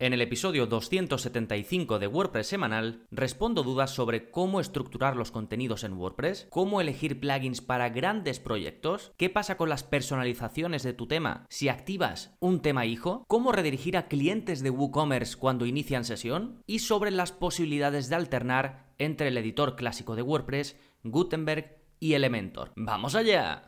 En el episodio 275 de WordPress semanal, respondo dudas sobre cómo estructurar los contenidos en WordPress, cómo elegir plugins para grandes proyectos, qué pasa con las personalizaciones de tu tema si activas un tema hijo, cómo redirigir a clientes de WooCommerce cuando inician sesión y sobre las posibilidades de alternar entre el editor clásico de WordPress, Gutenberg y Elementor. ¡Vamos allá!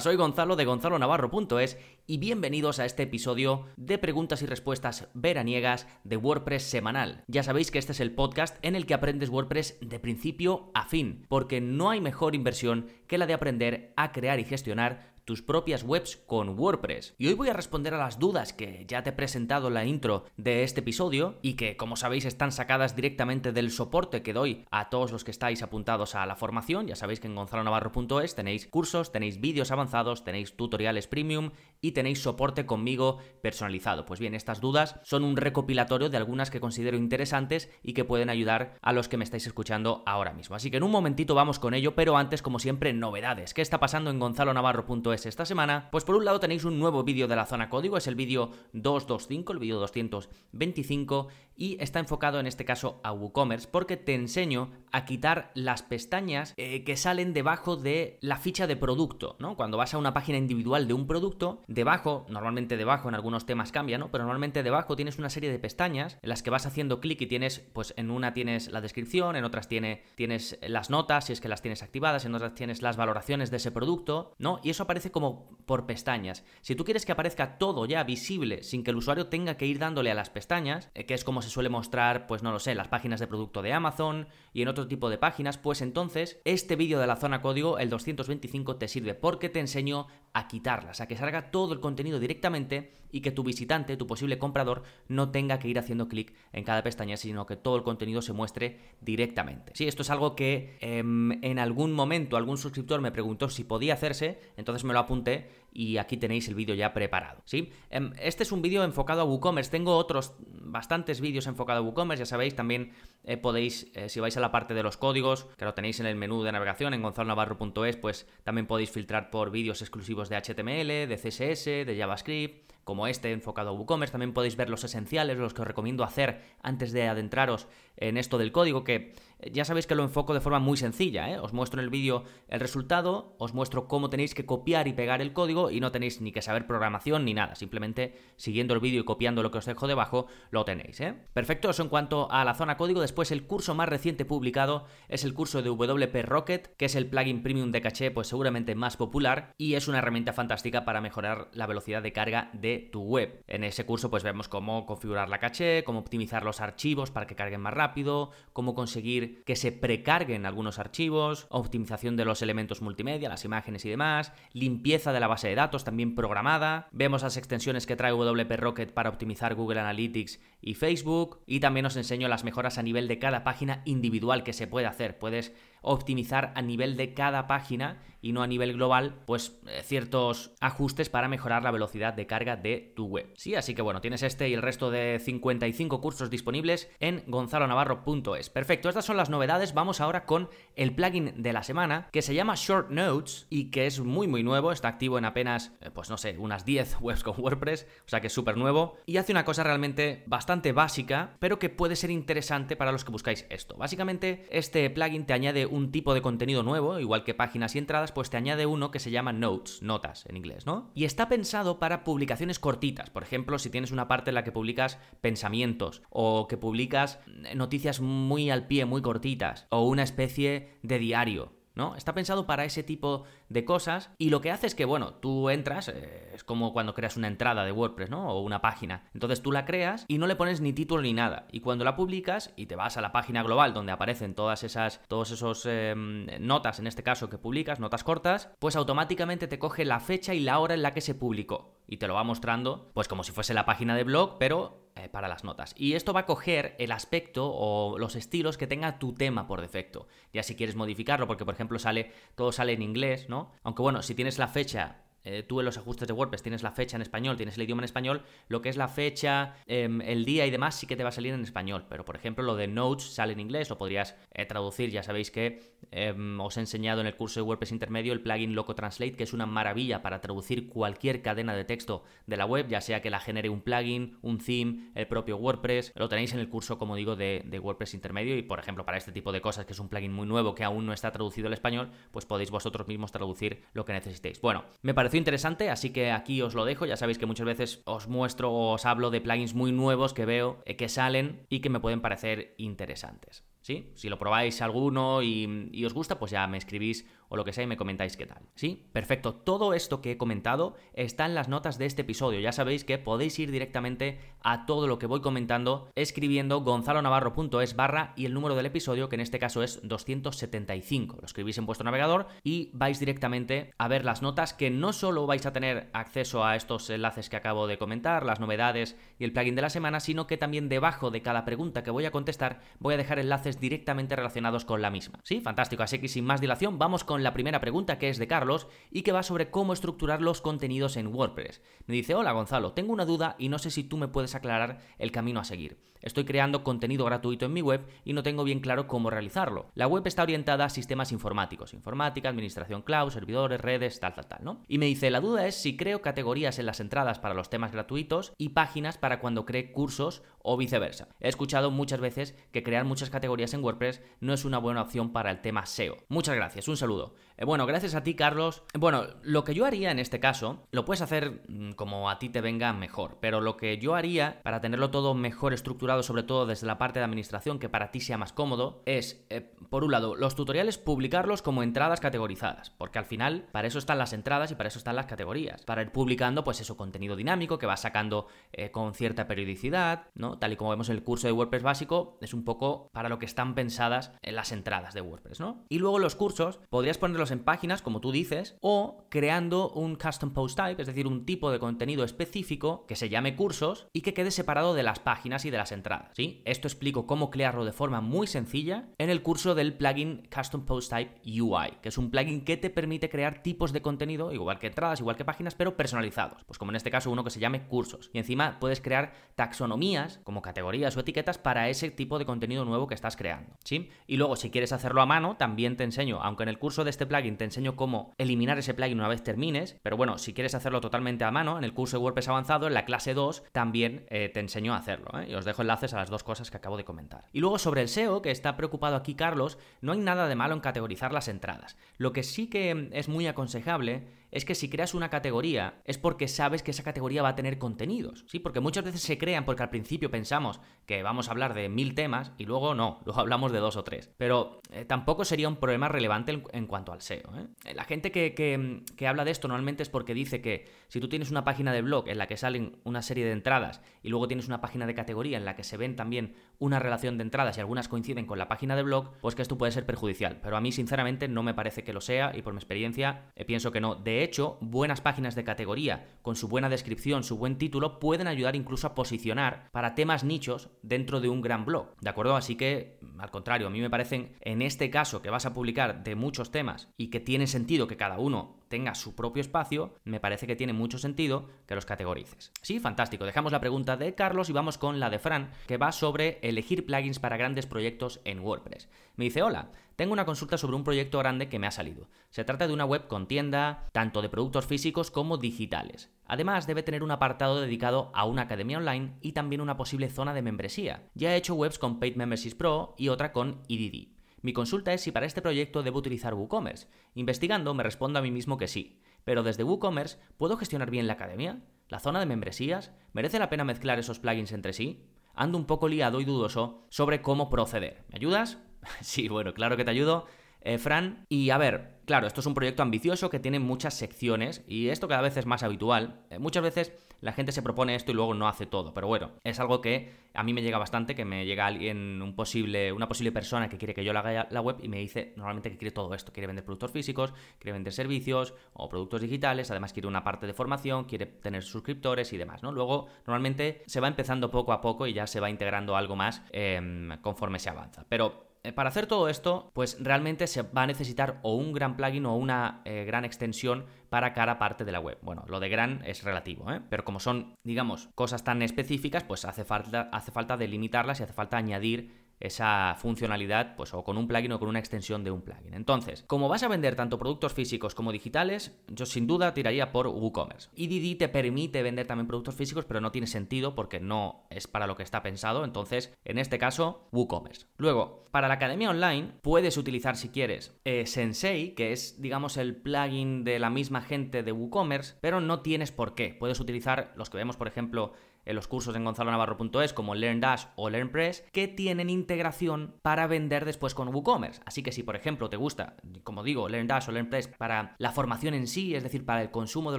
Soy Gonzalo de gonzalonavarro.es y bienvenidos a este episodio de preguntas y respuestas veraniegas de WordPress semanal. Ya sabéis que este es el podcast en el que aprendes WordPress de principio a fin, porque no hay mejor inversión que la de aprender a crear y gestionar tus propias webs con WordPress. Y hoy voy a responder a las dudas que ya te he presentado en la intro de este episodio y que, como sabéis, están sacadas directamente del soporte que doy a todos los que estáis apuntados a la formación. Ya sabéis que en gonzalonavarro.es tenéis cursos, tenéis vídeos avanzados, tenéis tutoriales premium y tenéis soporte conmigo personalizado. Pues bien, estas dudas son un recopilatorio de algunas que considero interesantes y que pueden ayudar a los que me estáis escuchando ahora mismo. Así que en un momentito vamos con ello, pero antes, como siempre, novedades. ¿Qué está pasando en gonzalonavarro.es? Esta semana, pues por un lado tenéis un nuevo vídeo de la zona código, es el vídeo 225, el vídeo 225, y está enfocado en este caso a WooCommerce porque te enseño a quitar las pestañas eh, que salen debajo de la ficha de producto, ¿no? Cuando vas a una página individual de un producto, debajo, normalmente debajo en algunos temas cambia, ¿no? Pero normalmente debajo tienes una serie de pestañas en las que vas haciendo clic y tienes, pues en una tienes la descripción, en otras tiene, tienes las notas, si es que las tienes activadas, en otras tienes las valoraciones de ese producto, ¿no? Y eso aparece como por pestañas. Si tú quieres que aparezca todo ya visible sin que el usuario tenga que ir dándole a las pestañas, eh, que es como se suele mostrar, pues no lo sé, las páginas de producto de Amazon y en otro tipo de páginas, pues entonces este vídeo de la zona código, el 225, te sirve porque te enseño a quitarlas, a que salga todo el contenido directamente y que tu visitante, tu posible comprador, no tenga que ir haciendo clic en cada pestaña, sino que todo el contenido se muestre directamente. Sí, esto es algo que em, en algún momento algún suscriptor me preguntó si podía hacerse, entonces me lo apunté y aquí tenéis el vídeo ya preparado. Em, este es un vídeo enfocado a WooCommerce, tengo otros bastantes vídeos enfocados a WooCommerce, ya sabéis, también eh, podéis, eh, si vais a la parte de los códigos, que lo tenéis en el menú de navegación en gonzalonavarro.es, pues también podéis filtrar por vídeos exclusivos de HTML, de CSS, de JavaScript, como este enfocado a WooCommerce. También podéis ver los esenciales, los que os recomiendo hacer antes de adentraros en esto del código, que ya sabéis que lo enfoco de forma muy sencilla. ¿eh? Os muestro en el vídeo el resultado, os muestro cómo tenéis que copiar y pegar el código y no tenéis ni que saber programación ni nada. Simplemente siguiendo el vídeo y copiando lo que os dejo debajo, lo tenéis. ¿eh? Perfecto, eso en cuanto a la zona código. Después el curso más reciente publicado es el curso de WP Rocket, que es el plugin premium de caché, pues seguramente más popular y es una herramienta fantástica para mejorar la velocidad de carga de tu web. En ese curso pues vemos cómo configurar la caché, cómo optimizar los archivos para que carguen más rápido, cómo conseguir que se precarguen algunos archivos, optimización de los elementos multimedia, las imágenes y demás, limpieza de la base de datos también programada, vemos las extensiones que trae WP Rocket para optimizar Google Analytics y Facebook y también os enseño las mejoras a nivel de cada página individual que se puede hacer. Puedes optimizar a nivel de cada página y no a nivel global, pues eh, ciertos ajustes para mejorar la velocidad de carga de tu web. Sí, así que bueno, tienes este y el resto de 55 cursos disponibles en gonzalonavarro.es. Perfecto, estas son las novedades. Vamos ahora con el plugin de la semana que se llama Short Notes y que es muy muy nuevo, está activo en apenas, eh, pues no sé, unas 10 webs con WordPress, o sea que es súper nuevo y hace una cosa realmente bastante básica, pero que puede ser interesante para los que buscáis esto. Básicamente, este plugin te añade un tipo de contenido nuevo, igual que páginas y entradas, pues te añade uno que se llama notes, notas en inglés, ¿no? Y está pensado para publicaciones cortitas. Por ejemplo, si tienes una parte en la que publicas pensamientos o que publicas noticias muy al pie, muy cortitas, o una especie de diario. ¿no? Está pensado para ese tipo de cosas y lo que hace es que, bueno, tú entras, eh, es como cuando creas una entrada de WordPress, ¿no? O una página. Entonces tú la creas y no le pones ni título ni nada. Y cuando la publicas y te vas a la página global donde aparecen todas esas, todos esos em, notas, en este caso que publicas, notas cortas, pues automáticamente te coge la fecha y la hora en la que se publicó. Y te lo va mostrando, pues como si fuese la página de blog, pero eh, para las notas. Y esto va a coger el aspecto o los estilos que tenga tu tema por defecto. Ya si quieres modificarlo, porque por ejemplo sale, todo sale en inglés, ¿no? Aunque bueno, si tienes la fecha eh, tú en los ajustes de WordPress tienes la fecha en español, tienes el idioma en español, lo que es la fecha, em, el día y demás sí que te va a salir en español. Pero por ejemplo, lo de Notes sale en inglés, lo podrías eh, traducir. Ya sabéis que em, os he enseñado en el curso de WordPress intermedio el plugin Loco Translate, que es una maravilla para traducir cualquier cadena de texto de la web, ya sea que la genere un plugin, un theme, el propio WordPress. Lo tenéis en el curso, como digo, de, de WordPress intermedio. Y por ejemplo, para este tipo de cosas, que es un plugin muy nuevo que aún no está traducido al español, pues podéis vosotros mismos traducir lo que necesitéis. Bueno, me interesante, así que aquí os lo dejo. Ya sabéis que muchas veces os muestro o os hablo de plugins muy nuevos que veo eh, que salen y que me pueden parecer interesantes. ¿Sí? Si lo probáis alguno y, y os gusta, pues ya me escribís o lo que sea y me comentáis qué tal. ¿Sí? Perfecto. Todo esto que he comentado está en las notas de este episodio. Ya sabéis que podéis ir directamente a todo lo que voy comentando escribiendo gonzalonavarro.es barra y el número del episodio, que en este caso es 275. Lo escribís en vuestro navegador y vais directamente a ver las notas que no solo vais a tener acceso a estos enlaces que acabo de comentar, las novedades y el plugin de la semana, sino que también debajo de cada pregunta que voy a contestar voy a dejar enlaces directamente relacionados con la misma. ¿Sí? Fantástico. Así que sin más dilación, vamos con la primera pregunta que es de Carlos y que va sobre cómo estructurar los contenidos en WordPress. Me dice, hola Gonzalo, tengo una duda y no sé si tú me puedes aclarar el camino a seguir. Estoy creando contenido gratuito en mi web y no tengo bien claro cómo realizarlo. La web está orientada a sistemas informáticos, informática, administración cloud, servidores, redes, tal, tal, tal, ¿no? Y me dice, la duda es si creo categorías en las entradas para los temas gratuitos y páginas para cuando cree cursos o viceversa. He escuchado muchas veces que crear muchas categorías en WordPress no es una buena opción para el tema SEO. Muchas gracias, un saludo. will. Eh, bueno, gracias a ti, Carlos. Bueno, lo que yo haría en este caso, lo puedes hacer mm, como a ti te venga mejor, pero lo que yo haría para tenerlo todo mejor estructurado, sobre todo desde la parte de administración, que para ti sea más cómodo, es, eh, por un lado, los tutoriales publicarlos como entradas categorizadas, porque al final para eso están las entradas y para eso están las categorías. Para ir publicando, pues eso, contenido dinámico que va sacando eh, con cierta periodicidad, ¿no? Tal y como vemos en el curso de WordPress básico, es un poco para lo que están pensadas en las entradas de WordPress, ¿no? Y luego los cursos, podrías ponerlos en páginas, como tú dices, o creando un custom post type, es decir, un tipo de contenido específico que se llame cursos y que quede separado de las páginas y de las entradas. ¿sí? Esto explico cómo crearlo de forma muy sencilla en el curso del plugin Custom Post Type UI, que es un plugin que te permite crear tipos de contenido, igual que entradas, igual que páginas, pero personalizados. Pues como en este caso uno que se llame cursos. Y encima puedes crear taxonomías como categorías o etiquetas para ese tipo de contenido nuevo que estás creando. ¿sí? Y luego si quieres hacerlo a mano, también te enseño, aunque en el curso de este plugin plugin te enseño cómo eliminar ese plugin una vez termines, pero bueno, si quieres hacerlo totalmente a mano, en el curso de WordPress avanzado, en la clase 2, también eh, te enseño a hacerlo. ¿eh? Y os dejo enlaces a las dos cosas que acabo de comentar. Y luego sobre el SEO, que está preocupado aquí Carlos, no hay nada de malo en categorizar las entradas. Lo que sí que es muy aconsejable es que si creas una categoría es porque sabes que esa categoría va a tener contenidos, ¿sí? Porque muchas veces se crean porque al principio pensamos que vamos a hablar de mil temas y luego no, luego hablamos de dos o tres. Pero eh, tampoco sería un problema relevante en, cuanto al SEO. ¿eh? La gente que, que, habla de esto normalmente es porque dice que si tú tienes una página de blog en la que salen una serie de entradas y luego tienes una página de categoría en la que se ven también una relación de entradas y algunas coinciden con la página de blog, pues que esto puede ser perjudicial. Pero a mí sinceramente no me parece que lo sea y por mi experiencia eh, pienso que no. De hecho, buenas páginas de categoría, con su buena descripción, su buen título, pueden ayudar incluso a posicionar para temas nichos dentro de un gran blog. ¿De acuerdo? Así que, al contrario, a mí me parecen, en este caso que vas a publicar de muchos temas y que tiene sentido que cada uno tenga su propio espacio, me parece que tiene mucho sentido que los categorices. Sí, fantástico. Dejamos la pregunta de Carlos y vamos con la de Fran, que va sobre elegir plugins para grandes proyectos en WordPress. Me dice, hola, tengo una consulta sobre un proyecto grande que me ha salido. Se trata de una web con tienda, tanto de productos físicos como digitales. Además, debe tener un apartado dedicado a una academia online y también una posible zona de membresía. Ya he hecho webs con Paid Memberships Pro y otra con EDD. Mi consulta es si para este proyecto debo utilizar WooCommerce. Investigando me respondo a mí mismo que sí. Pero desde WooCommerce, ¿puedo gestionar bien la academia? ¿La zona de membresías? ¿Merece la pena mezclar esos plugins entre sí? Ando un poco liado y dudoso sobre cómo proceder. ¿Me ayudas? sí, bueno, claro que te ayudo. Eh, Fran, y a ver, claro, esto es un proyecto ambicioso que tiene muchas secciones y esto cada vez es más habitual. Eh, muchas veces la gente se propone esto y luego no hace todo, pero bueno, es algo que a mí me llega bastante, que me llega alguien, un posible, una posible persona que quiere que yo le haga la web y me dice normalmente que quiere todo esto, quiere vender productos físicos, quiere vender servicios o productos digitales, además quiere una parte de formación, quiere tener suscriptores y demás, ¿no? Luego normalmente se va empezando poco a poco y ya se va integrando algo más em, conforme se avanza, pero para hacer todo esto, pues realmente se va a necesitar o un gran plugin o una eh, gran extensión para cada parte de la web. Bueno, lo de gran es relativo, ¿eh? pero como son, digamos, cosas tan específicas, pues hace falta, hace falta delimitarlas y hace falta añadir esa funcionalidad, pues o con un plugin o con una extensión de un plugin. Entonces, como vas a vender tanto productos físicos como digitales, yo sin duda tiraría por WooCommerce. EDD te permite vender también productos físicos, pero no tiene sentido porque no es para lo que está pensado. Entonces, en este caso, WooCommerce. Luego, para la academia online, puedes utilizar si quieres eh, Sensei, que es, digamos, el plugin de la misma gente de WooCommerce, pero no tienes por qué. Puedes utilizar los que vemos, por ejemplo, en los cursos en gonzalonavarro.es como LearnDash o LearnPress que tienen integración para vender después con WooCommerce. Así que si por ejemplo te gusta, como digo, LearnDash o LearnPress para la formación en sí, es decir, para el consumo de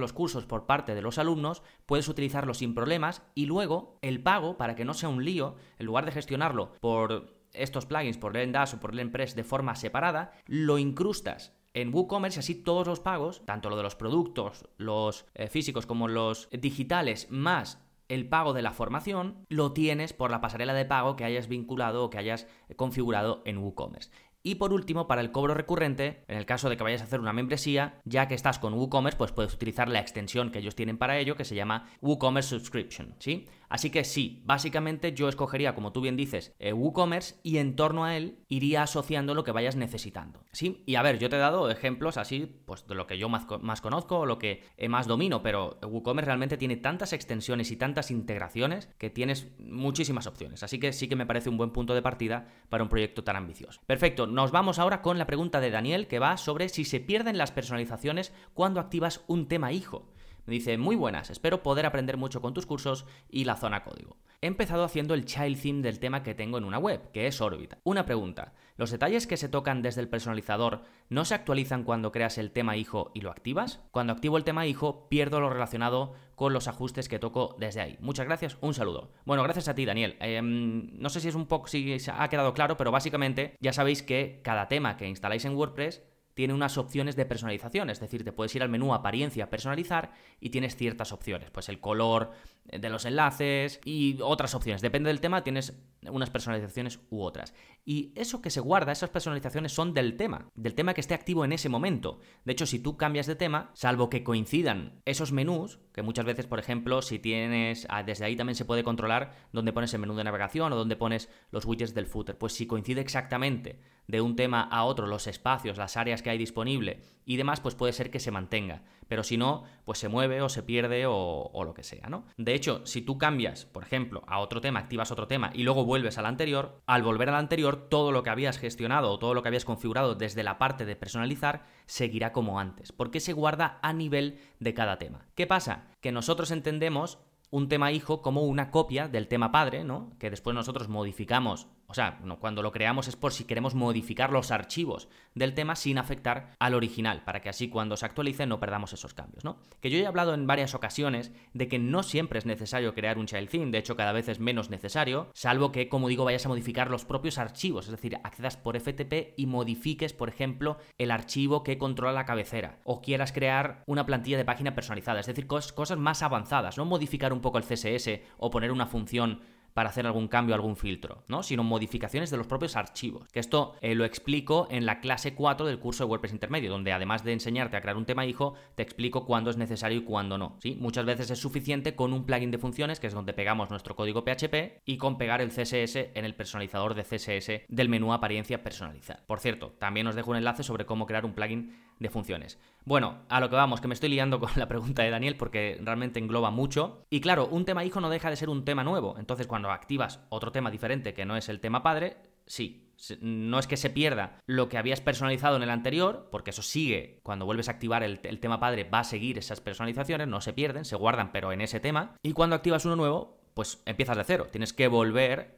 los cursos por parte de los alumnos, puedes utilizarlo sin problemas y luego el pago para que no sea un lío, en lugar de gestionarlo por estos plugins, por LearnDash o por LearnPress de forma separada, lo incrustas en WooCommerce así todos los pagos, tanto lo de los productos, los eh, físicos como los digitales, más el pago de la formación lo tienes por la pasarela de pago que hayas vinculado o que hayas configurado en WooCommerce. Y por último, para el cobro recurrente, en el caso de que vayas a hacer una membresía, ya que estás con WooCommerce, pues puedes utilizar la extensión que ellos tienen para ello, que se llama WooCommerce Subscription, ¿sí? Así que sí, básicamente yo escogería, como tú bien dices, eh, WooCommerce y en torno a él iría asociando lo que vayas necesitando. ¿Sí? Y a ver, yo te he dado ejemplos así, pues de lo que yo más, más conozco, lo que más domino, pero WooCommerce realmente tiene tantas extensiones y tantas integraciones que tienes muchísimas opciones. Así que sí que me parece un buen punto de partida para un proyecto tan ambicioso. Perfecto, nos vamos ahora con la pregunta de Daniel que va sobre si se pierden las personalizaciones cuando activas un tema hijo. Dice, muy buenas, espero poder aprender mucho con tus cursos y la zona código. He empezado haciendo el child theme del tema que tengo en una web, que es Orbit. Una pregunta, ¿los detalles que se tocan desde el personalizador no se actualizan cuando creas el tema hijo y lo activas? Cuando activo el tema hijo, pierdo lo relacionado con los ajustes que toco desde ahí. Muchas gracias, un saludo. Bueno, gracias a ti, Daniel. Em, no sé si es un poco, si ha quedado claro, pero básicamente ya sabéis que cada tema que instaláis en WordPress tiene unas opciones de personalización, es decir, te puedes ir al menú apariencia, personalizar y tienes ciertas opciones, pues el color de los enlaces y otras opciones. Depende del tema, tienes unas personalizaciones u otras. Y eso que se guarda, esas personalizaciones son del tema, del tema que esté activo en ese momento. De hecho, si tú cambias de tema, salvo que coincidan esos menús, que muchas veces, por ejemplo, si tienes, ah, desde ahí también se puede controlar dónde pones el menú de navegación o dónde pones los widgets del footer, pues si coincide exactamente de un tema a otro, los espacios, las áreas que hay disponible y demás, pues puede ser que se mantenga. Pero si no, pues se mueve o se pierde o, lo que sea, ¿no? De hecho, si tú cambias, por ejemplo, a otro tema, activas otro tema y luego vuelves al anterior, al volver al anterior, todo lo que habías gestionado o todo lo que habías configurado desde la parte de personalizar seguirá como antes, porque se guarda a nivel de cada tema. ¿Qué pasa? Que nosotros entendemos un tema hijo como una copia del tema padre, ¿no? Que después nosotros modificamos o sea, cuando lo creamos es por si queremos modificar los archivos del tema sin afectar al original, para que así cuando se actualice no perdamos esos cambios, ¿no? Que yo he hablado en varias ocasiones de que no siempre es necesario crear un child theme, de hecho cada vez es menos necesario, salvo que, como digo, vayas a modificar los propios archivos, es decir, accedas por FTP y modifiques, por ejemplo, el archivo que controla la cabecera, o quieras crear una plantilla de página personalizada, es decir, cosas más avanzadas, no modificar un poco el CSS o poner una función para hacer algún cambio, algún filtro, ¿no? Sino modificaciones de los propios archivos. Que esto eh, lo explico en la clase 4 del curso de WordPress Intermedio, donde además de enseñarte a crear un tema hijo, te explico cuándo es necesario y cuándo no. ¿sí? Muchas veces es suficiente con un plugin de funciones, que es donde pegamos nuestro código PHP, y con pegar el CSS en el personalizador de CSS del menú apariencia personalizar. Por cierto, también os dejo un enlace sobre cómo crear un plugin de funciones. Bueno, a lo que vamos, que me estoy liando con la pregunta de Daniel porque realmente engloba mucho. Y claro, un tema hijo no deja de ser un tema nuevo. Entonces, cuando activas otro tema diferente que no es el tema padre, sí. No es que se pierda lo que habías personalizado en el anterior, porque eso sigue, cuando vuelves a activar el, el tema padre va a seguir esas personalizaciones, no se pierden, se guardan, pero en ese tema. Y cuando activas uno nuevo, pues empiezas de cero. Tienes que volver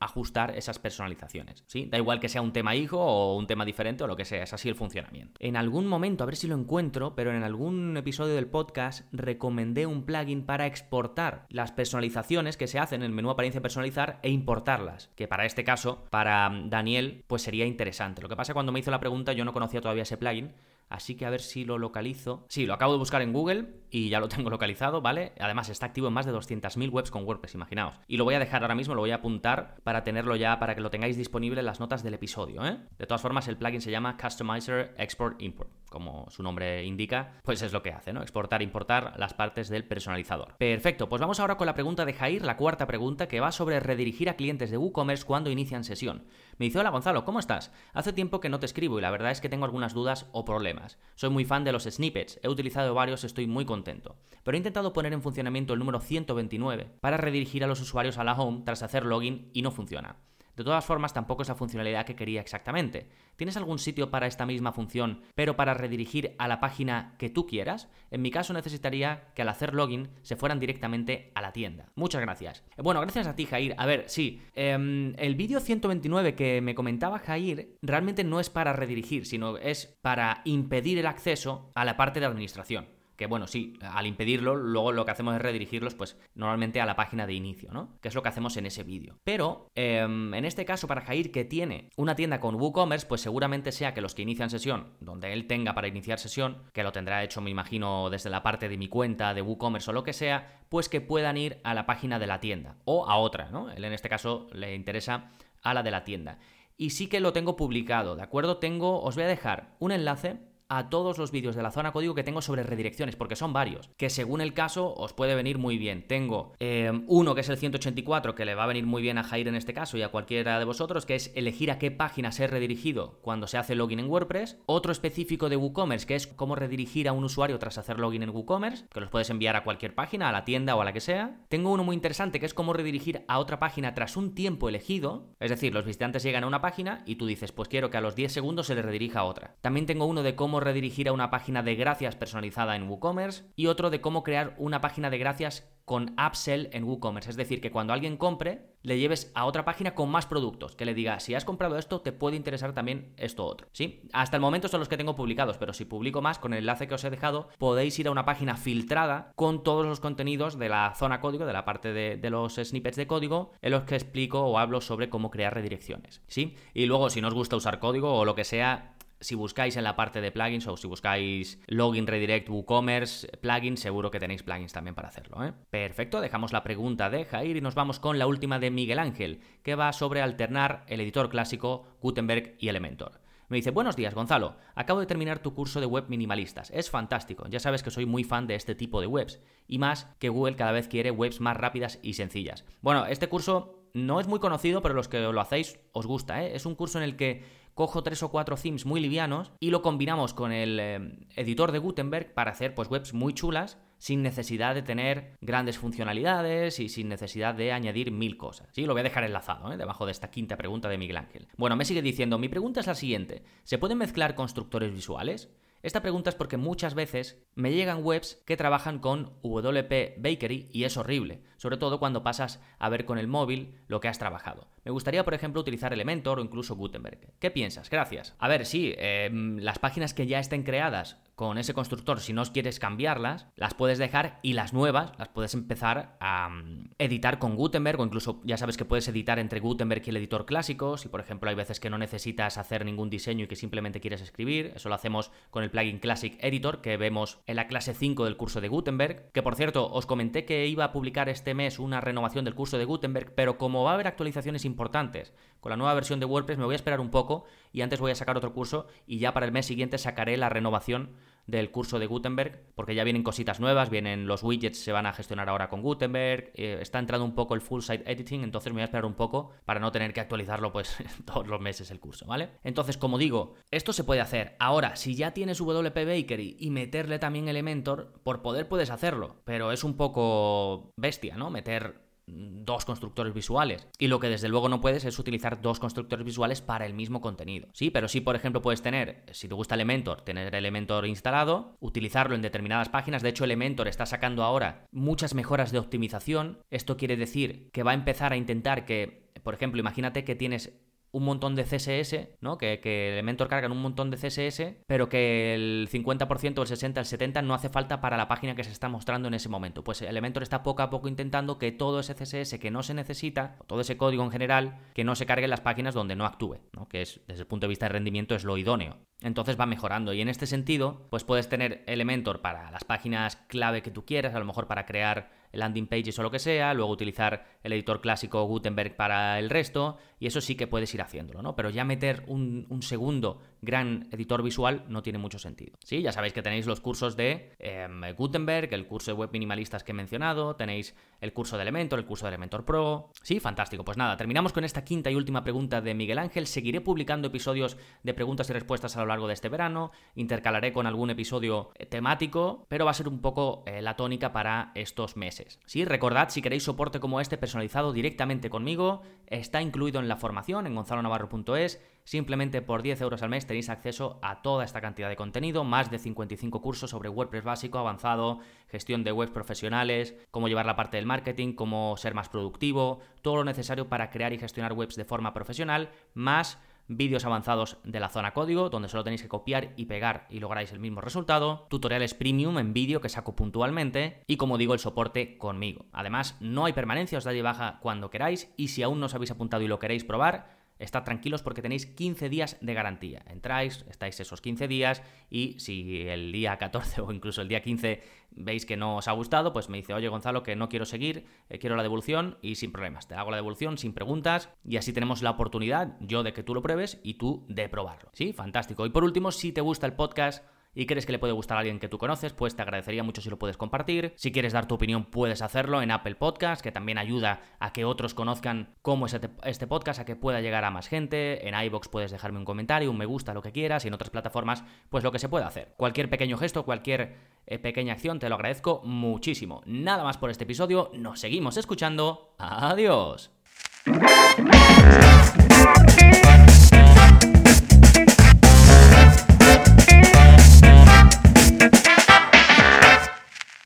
ajustar esas personalizaciones. ¿sí? Da igual que sea un tema hijo o un tema diferente o lo que sea, es así el funcionamiento. En algún momento, a ver si lo encuentro, pero en algún episodio del podcast recomendé un plugin para exportar las personalizaciones que se hacen en el menú apariencia personalizar e importarlas. Que para este caso, para Daniel, pues sería interesante. Lo que pasa cuando me hizo la pregunta, yo no conocía todavía ese plugin Así que a ver si lo localizo. Sí, lo acabo de buscar en Google y ya lo tengo localizado, ¿vale? Además está activo en más de 200.000 webs con WordPress, imaginaos. Y lo voy a dejar ahora mismo, lo voy a apuntar para tenerlo ya, para que lo tengáis disponible en las notas del episodio, ¿eh? De todas formas, el plugin se llama Customizer Export Import. Como su nombre indica, pues es lo que hace, ¿no? Exportar importar las partes del personalizador. Perfecto, pues vamos ahora con la pregunta de Jair, la cuarta pregunta, que va sobre redirigir a clientes de WooCommerce cuando inician sesión. Me dice, hola Gonzalo, ¿cómo estás? Hace tiempo que no te escribo y la verdad es que tengo algunas dudas o problemas. Soy muy fan de los snippets, he utilizado varios, estoy muy contento. Pero he intentado poner en funcionamiento el número 129 para redirigir a los usuarios a la home tras hacer login y no funciona. De todas formas, tampoco es la funcionalidad que quería exactamente. ¿Tienes algún sitio para esta misma función, pero para redirigir a la página que tú quieras? En mi caso necesitaría que al hacer login se fueran directamente a la tienda. Muchas gracias. Eh, bueno, gracias a ti, Jair. A ver, sí, em, el vídeo 129 que me comentaba Jair realmente no es para redirigir, sino es para impedir el acceso a la parte de administración que bueno, sí, al impedirlo, luego lo que hacemos es redirigirlos, pues normalmente a la página de inicio, ¿no? Que es lo que hacemos en ese vídeo. Pero, em, en este caso, para Jair, que tiene una tienda con WooCommerce, pues seguramente sea que los que inician sesión, donde él tenga para iniciar sesión, que lo tendrá hecho, me imagino, desde la parte de mi cuenta de WooCommerce o lo que sea, pues que puedan ir a la página de la tienda o a otra, ¿no? Él en este caso le interesa a la de la tienda. Y sí que lo tengo publicado, ¿de acuerdo? Tengo, os voy a dejar un enlace a todos los vídeos de la zona código que tengo sobre redirecciones, porque son varios, que según el caso os puede venir muy bien. Tengo eh, uno que es el 184, que le va a venir muy bien a Jair en este caso y a cualquiera de vosotros, que es elegir a qué página ser redirigido cuando se hace login en WordPress. Otro específico de WooCommerce, que es cómo redirigir a un usuario tras hacer login en WooCommerce, que los puedes enviar a cualquier página, a la tienda o a la que sea. Tengo uno muy interesante que es cómo redirigir a otra página tras un tiempo elegido, es decir, los visitantes llegan a una página y tú dices, pues quiero que a los 10 segundos se le redirija a otra. También tengo uno de cómo redirigir a una página de gracias personalizada en WooCommerce y otro de cómo crear una página de gracias con upsell en WooCommerce. Es decir, que cuando alguien compre, le lleves a otra página con más productos. Que le diga, si has comprado esto, te puede interesar también esto otro. ¿Sí? Hasta el momento son los que tengo publicados, pero si publico más, con el enlace que os he dejado, podéis ir a una página filtrada con todos los contenidos de la zona código, de la parte de, de los snippets de código, en los que explico o hablo sobre cómo crear redirecciones. ¿Sí? Y luego, si no os gusta usar código o lo que sea, si buscáis en la parte de plugins o si buscáis login redirect WooCommerce plugins, seguro que tenéis plugins también para hacerlo. ¿eh? Perfecto, dejamos la pregunta de Jair y nos vamos con la última de Miguel Ángel, que va sobre alternar el editor clásico Gutenberg y Elementor. Me dice, buenos días Gonzalo, acabo de terminar tu curso de web minimalistas, es fantástico, ya sabes que soy muy fan de este tipo de webs, y más que Google cada vez quiere webs más rápidas y sencillas. Bueno, este curso no es muy conocido, pero los que lo hacéis os gusta, ¿eh? es un curso en el que cojo tres o cuatro themes muy livianos y lo combinamos con el eh, editor de Gutenberg para hacer pues webs muy chulas sin necesidad de tener grandes funcionalidades y sin necesidad de añadir mil cosas. Sí, lo voy a dejar enlazado ¿eh? debajo de esta quinta pregunta de Miguel Ángel. Bueno, me sigue diciendo, mi pregunta es la siguiente, ¿se pueden mezclar constructores visuales? Esta pregunta es porque muchas veces me llegan webs que trabajan con WP Bakery y es horrible, sobre todo cuando pasas a ver con el móvil lo que has trabajado. Me gustaría, por ejemplo, utilizar Elementor o incluso Gutenberg. ¿Qué piensas? Gracias. A ver, sí, em, las páginas que ya estén creadas con ese constructor, si no quieres cambiarlas, las puedes dejar y las nuevas las puedes empezar a mm, editar con Gutenberg o incluso ya sabes que puedes editar entre Gutenberg y el editor clásico. Si por ejemplo hay veces que no necesitas hacer ningún diseño y que simplemente quieres escribir, eso lo hacemos con el plugin Classic Editor que vemos en la clase 5 del curso de Gutenberg. Que por cierto, os comenté que iba a publicar este mes una renovación del curso de Gutenberg, pero como va a haber actualizaciones importantes con la nueva versión de WordPress, me voy a esperar un poco y antes voy a sacar otro curso y ya para el mes siguiente sacaré la renovación del curso de Gutenberg, porque ya vienen cositas nuevas, vienen los widgets, se van a gestionar ahora con Gutenberg, eh, está entrando un poco el full site editing, entonces me voy a esperar un poco para no tener que actualizarlo pues todos los meses el curso, ¿vale? Entonces, como digo, esto se puede hacer. Ahora, si ya tienes WP Bakery y meterle también Elementor, por poder puedes hacerlo, pero es un poco bestia, ¿no? Meter dos constructores visuales. Y lo que desde luego no puedes es utilizar dos constructores visuales para el mismo contenido. Sí, pero sí, por ejemplo, puedes tener, si te gusta Elementor, tener Elementor instalado, utilizarlo en determinadas páginas. De hecho, Elementor está sacando ahora muchas mejoras de optimización. Esto quiere decir que va a empezar a intentar que, por ejemplo, imagínate que tienes un montón de CSS, ¿no? Que, que Elementor cargan un montón de CSS, pero que el 50%, el 60, el 70 no hace falta para la página que se está mostrando en ese momento. Pues Elementor está poco a poco intentando que todo ese CSS que no se necesita, todo ese código en general, que no se cargue en las páginas donde no actúe, ¿no? Que es, desde el punto de vista de rendimiento, es lo idóneo. Entonces va mejorando. Y en este sentido, pues puedes tener Elementor para las páginas clave que tú quieras, a lo mejor para crear landing pages o lo que sea, luego utilizar el editor clásico Gutenberg para el resto, y eso sí que puedes ir haciéndolo, ¿no? Pero ya meter un, segundo gran editor visual no tiene mucho sentido. Sí, ya sabéis que tenéis los cursos de em, Gutenberg, el curso de web minimalistas que he mencionado, tenéis el curso de Elementor, el curso de Elementor Pro. Sí, fantástico. Pues nada, terminamos con esta quinta y última pregunta de Miguel Ángel. Seguiré publicando episodios de preguntas y respuestas a lo largo de este verano, intercalaré con algún episodio eh, temático, pero va a ser un poco eh, la tónica para estos meses. Sí, recordad, si queréis soporte como este personalizado directamente conmigo, está incluido en la formación en gonzalonavarro.es. Simplemente por 10 euros al mes tenéis acceso a toda esta cantidad de contenido, más de 55 cursos sobre WordPress básico, avanzado, gestión de webs profesionales, cómo llevar la parte del marketing, cómo ser más productivo, todo lo necesario para crear y gestionar webs de forma profesional, más vídeos avanzados de la zona código, donde solo tenéis que copiar y pegar y lográis el mismo resultado, tutoriales premium en vídeo que saco puntualmente y como digo el soporte conmigo. Además, no hay permanencia, os da de baja cuando queráis y si aún no os habéis apuntado y lo queréis probar, Estad tranquilos porque tenéis 15 días de garantía. Entráis, estáis esos 15 días y si el día 14 o incluso el día 15 veis que no os ha gustado, pues me dice, oye Gonzalo, que no quiero seguir, eh, quiero la devolución y sin problemas. Te hago la devolución sin preguntas y así tenemos la oportunidad, yo de que tú lo pruebes y tú de probarlo. Sí, fantástico. Y por último, si te gusta el podcast, y crees que le puede gustar a alguien que tú conoces, pues te agradecería mucho si lo puedes compartir. Si quieres dar tu opinión, puedes hacerlo en Apple Podcast, que también ayuda a que otros conozcan cómo es este, podcast, a que pueda llegar a más gente. En iBox puedes dejarme un comentario, un me gusta, lo que quieras, y en otras plataformas, pues lo que se pueda hacer. Cualquier pequeño gesto, cualquier eh, pequeña acción, te lo agradezco muchísimo. Nada más por este episodio, nos seguimos escuchando. Adiós.